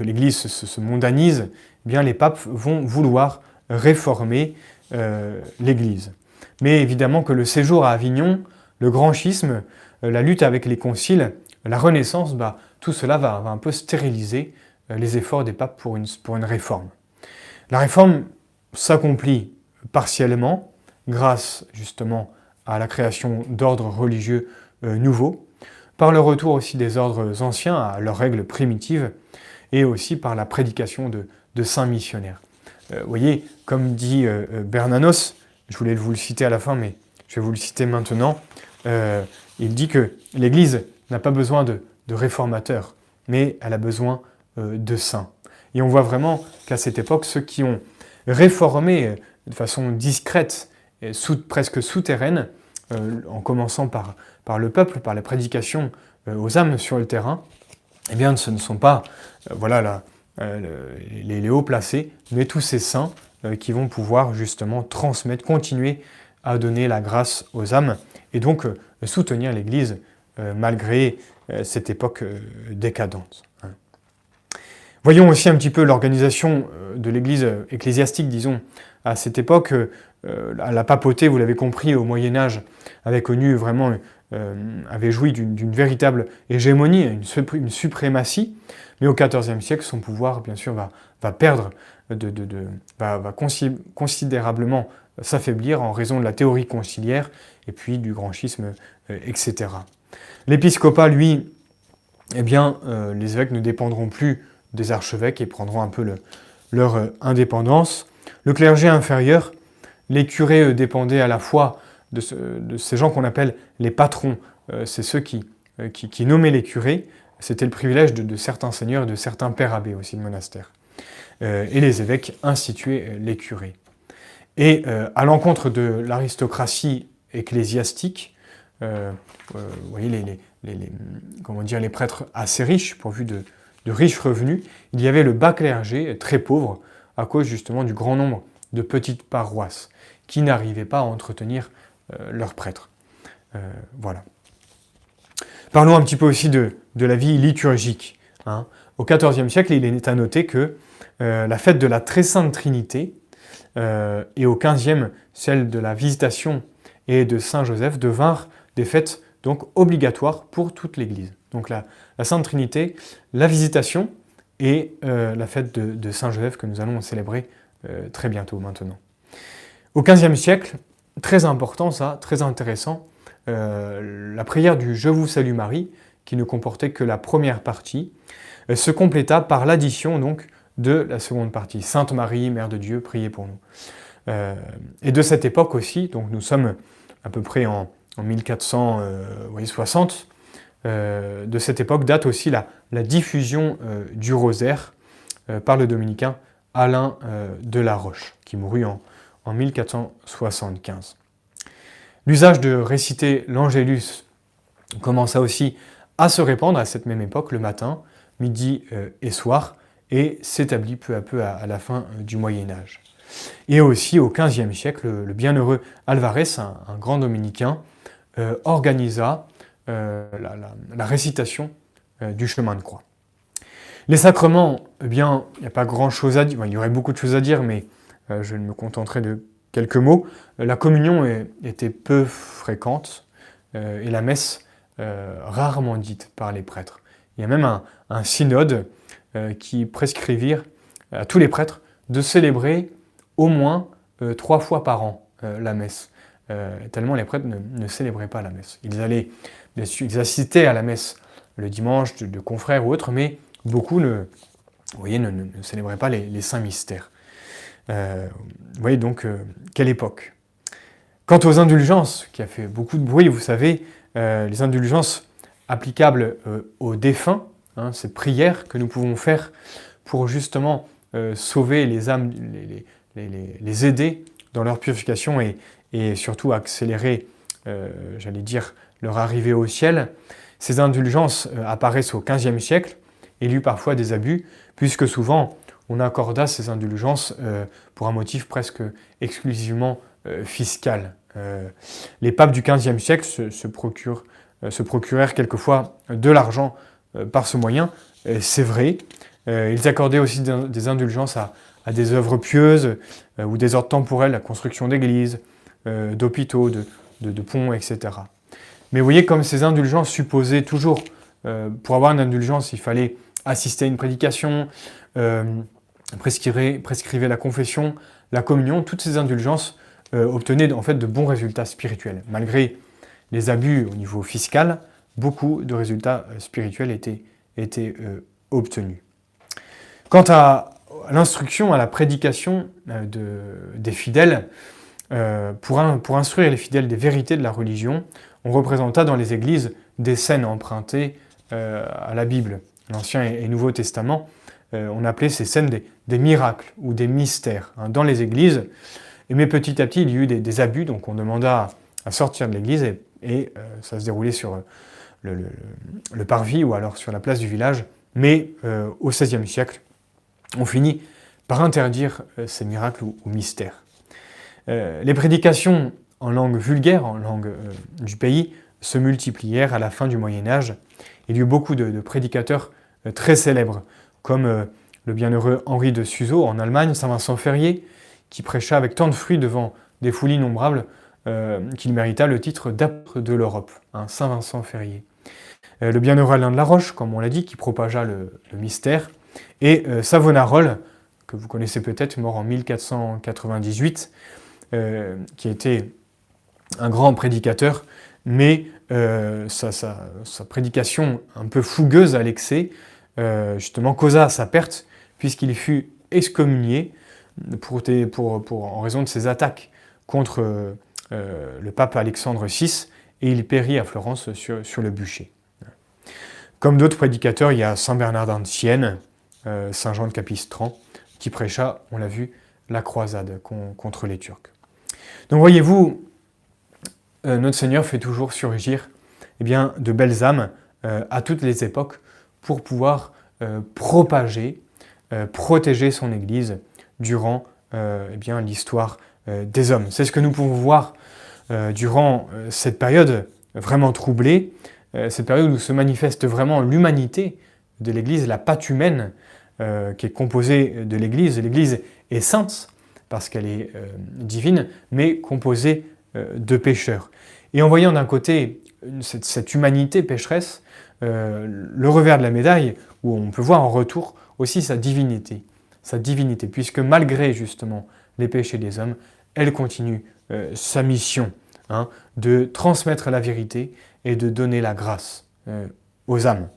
l'Église se, mondanise, eh bien les papes vont vouloir réformer l'Église. Mais évidemment que le séjour à Avignon, le grand schisme, euh, la lutte avec les conciles, la Renaissance, bah, tout cela va, un peu stériliser euh, les efforts des papes pour une, réforme. La réforme s'accomplit partiellement grâce justement à la création d'ordres religieux nouveaux, par le retour aussi des ordres anciens à leurs règles primitives, et aussi par la prédication de saints missionnaires. Vous voyez, comme dit euh, euh, Bernanos, je voulais vous le citer à la fin, mais je vais vous le citer maintenant, euh, il dit que l'Église n'a pas besoin de, réformateurs, mais elle a besoin de saints. Et on voit vraiment qu'à cette époque, ceux qui ont réformé de façon discrète, presque souterraine, en commençant par, le peuple, par la prédication aux âmes sur le terrain, eh bien, ce ne sont pas voilà, les, les hauts placés, mais tous ces saints euh, qui vont pouvoir justement transmettre, continuer à donner la grâce aux âmes et donc euh, soutenir l'Église euh, malgré cette époque décadente. Hein. Voyons aussi un petit peu l'organisation de l'Église ecclésiastique, disons, à cette époque. La papauté, vous l'avez compris, au Moyen Âge, avait connu vraiment, avait joui d'une véritable hégémonie, une, suprématie, mais au XIVe siècle, son pouvoir, bien sûr, va, perdre va, considérablement s'affaiblir en raison de la théorie conciliaire et puis du grand schisme, euh, etc. L'épiscopat, lui, eh bien, euh, les évêques ne dépendront plus des archevêques et prendront un peu leur euh, indépendance. Le clergé inférieur, les curés dépendaient à la fois de, ces gens qu'on appelle les patrons, c'est ceux qui, nommaient les curés, c'était le privilège de, certains seigneurs et de certains pères abbés aussi de monastères. Euh, et les évêques instituaient euh, les curés. Et euh, à l'encontre de l'aristocratie ecclésiastique, vous voyez les, comment dire, les prêtres assez riches, pourvus de, de riches revenus, il y avait le bas clergé très pauvre à cause justement du grand nombre de petites paroisses qui n'arrivaient pas à entretenir leurs prêtres. voilà. Parlons un petit peu aussi de, de la vie liturgique. Hein. Au XIVe siècle, il est à noter que euh, la fête de la Très Sainte Trinité, euh, et au XVe, celle de la Visitation et de Saint Joseph devinrent des fêtes donc obligatoires pour toute l'Église. Donc la, Sainte Trinité, la Visitation et euh, la fête de, Saint Joseph que nous allons célébrer très bientôt maintenant. Au XVe siècle, très important ça, très intéressant, la prière du Je vous salue Marie, qui ne comportait que la première partie, se compléta par l'addition donc de la seconde partie. Sainte Marie, Mère de Dieu, priez pour nous. Euh, et de cette époque aussi, donc nous sommes à peu près en, 1460, euh, euh, de cette époque date aussi la, diffusion du rosaire par le dominicain Alain de la Roche, qui mourut en, en 1475. L'usage de réciter l'Angélus commença aussi à se répandre à cette même époque, le matin, midi et soir, et s'établit peu à peu à, la fin euh, du Moyen Âge. Et aussi au XVe siècle, le, bienheureux Alvarez, un, grand dominicain, euh, organisa euh, la, récitation du chemin de croix. Les sacrements, eh bien, il n'y a pas grand-chose à dire, il y aurait beaucoup de choses à dire, mais je me contenterai de quelques mots. La communion était peu fréquente et la messe rarement dite par les prêtres. Il y a même un synode qui prescrivirent à tous les prêtres de célébrer au moins trois fois par an la messe. tellement les prêtres ne, célébraient pas la messe. Ils allaient, ils assistaient à la messe le dimanche de, confrères ou autres, mais beaucoup ne, vous voyez, ne, célébraient pas les, saints mystères. vous voyez donc quelle époque. Quant aux indulgences, qui a fait beaucoup de bruit, vous savez, euh, les indulgences applicables euh, aux défunts, hein, ces prières que nous pouvons faire pour justement euh, sauver les âmes, les, aider dans leur purification et, surtout accélérer, j'allais dire, leur arrivée au ciel. Ces indulgences apparaissent au XVe siècle, et eu parfois des abus, puisque souvent on accorda ces indulgences pour un motif presque exclusivement fiscale. Euh, les papes du XVe siècle euh, se, procurèrent quelquefois de l'argent par ce moyen, c'est vrai. ils accordaient aussi des indulgences à, des œuvres pieuses ou des ordres temporels, la construction d'églises, d'hôpitaux, de, ponts, etc. Mais vous voyez, comme ces indulgences supposaient toujours, pour avoir une indulgence, il fallait assister à une prédication, prescrire, la confession, la communion, toutes ces indulgences euh, obtenaient en fait de bons résultats spirituels. Malgré les abus au niveau fiscal, beaucoup de résultats euh, spirituels étaient, euh, obtenus. Quant à, l'instruction, à la prédication de, des fidèles, pour, pour, instruire les fidèles des vérités de la religion, on représenta dans les églises des scènes empruntées à la Bible, l'Ancien et, Nouveau Testament. on appelait ces scènes des, miracles ou des mystères. Hein. Dans les églises, mais petit à petit, il y a eu des, abus, donc on demanda à, sortir de l'église et, euh, ça se déroulait sur euh, le, parvis ou alors sur la place du village. Mais euh, au XVIe siècle, on finit par interdire ces miracles ou, mystères. les prédications en langue vulgaire, en langue du pays, se multiplièrent à la fin du Moyen Âge. Il y eut beaucoup de, prédicateurs très célèbres, comme le bienheureux Henri de Suzeau en Allemagne, Saint Vincent Ferrier, qui prêcha avec tant de fruits devant des foules innombrables euh, qu'il mérita le titre d'apôtre de l'Europe, un Saint Vincent Ferrier. Euh, le bienheureux Alain de la Roche, comme on l'a dit, qui propagea le, mystère, et euh, Savonarole, que vous connaissez peut-être, mort en 1498, qui était un grand prédicateur, mais sa, prédication un peu fougueuse à l'excès, justement, causa sa perte, puisqu'il fut excommunié pour, en raison de ses attaques contre euh, le pape Alexandre VI, et il périt à Florence sur, le bûcher. Comme d'autres prédicateurs, il y a Saint Bernardin de Sienne, euh, Saint Jean de Capistran, qui prêcha, on l'a vu, la croisade contre les Turcs. Donc voyez-vous, euh, notre Seigneur fait toujours surgir eh bien, de belles âmes à toutes les époques pour pouvoir propager, protéger son Église durant euh, eh bien, l'histoire euh, des hommes. C'est ce que nous pouvons voir euh, durant cette période vraiment troublée, cette période où se manifeste vraiment l'humanité de l'Église, la pâte humaine qui est composée de l'Église. L'Église est sainte parce qu'elle est divine, mais composée de pécheurs. Et en voyant d'un côté cette, humanité pécheresse, le revers de la médaille, où on peut voir en retour aussi sa divinité sa divinité, puisque malgré justement les péchés des hommes, elle continue euh, sa mission hein, de transmettre la vérité et de donner la grâce euh, aux âmes.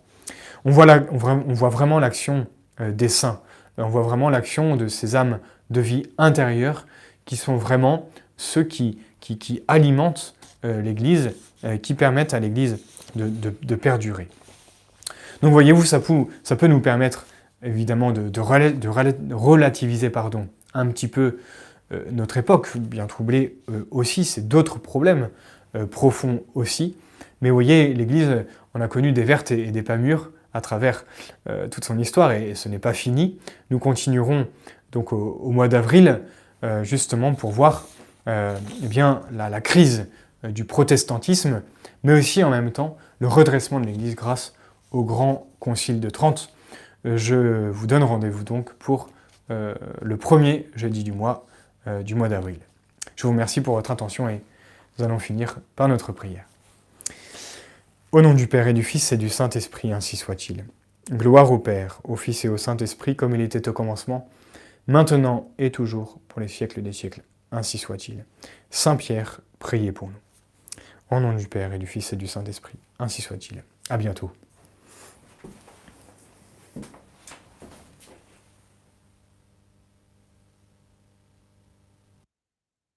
On voit, on voit vraiment l'action euh, des saints, on voit vraiment l'action de ces âmes de vie intérieure qui sont vraiment ceux qui, qui, alimentent l'Église, qui permettent à l'Église de, perdurer. Donc voyez-vous, ça, ça peut nous permettre évidemment de, relativiser pardon, un petit peu euh, notre époque, bien troublée euh, aussi, c'est d'autres problèmes euh, profonds aussi. Mais vous voyez, l'Église, on a connu des vertes et, des pas mûres à travers toute son histoire et, ce n'est pas fini. Nous continuerons donc au, mois d'avril justement pour voir eh bien, la crise du protestantisme, mais aussi en même temps le redressement de l'Église grâce au grand concile de Trente je vous donne rendez-vous donc pour euh, le premier jeudi du mois, euh, du mois d'avril. Je vous remercie pour votre attention et nous allons finir par notre prière. Au nom du Père et du Fils et du Saint-Esprit, ainsi soit-il. Gloire au Père, au Fils et au Saint-Esprit, comme il était au commencement, maintenant et toujours, pour les siècles des siècles. Ainsi soit-il. Saint Pierre, priez pour nous. Au nom du Père et du Fils et du Saint-Esprit. Ainsi soit-il. À bientôt.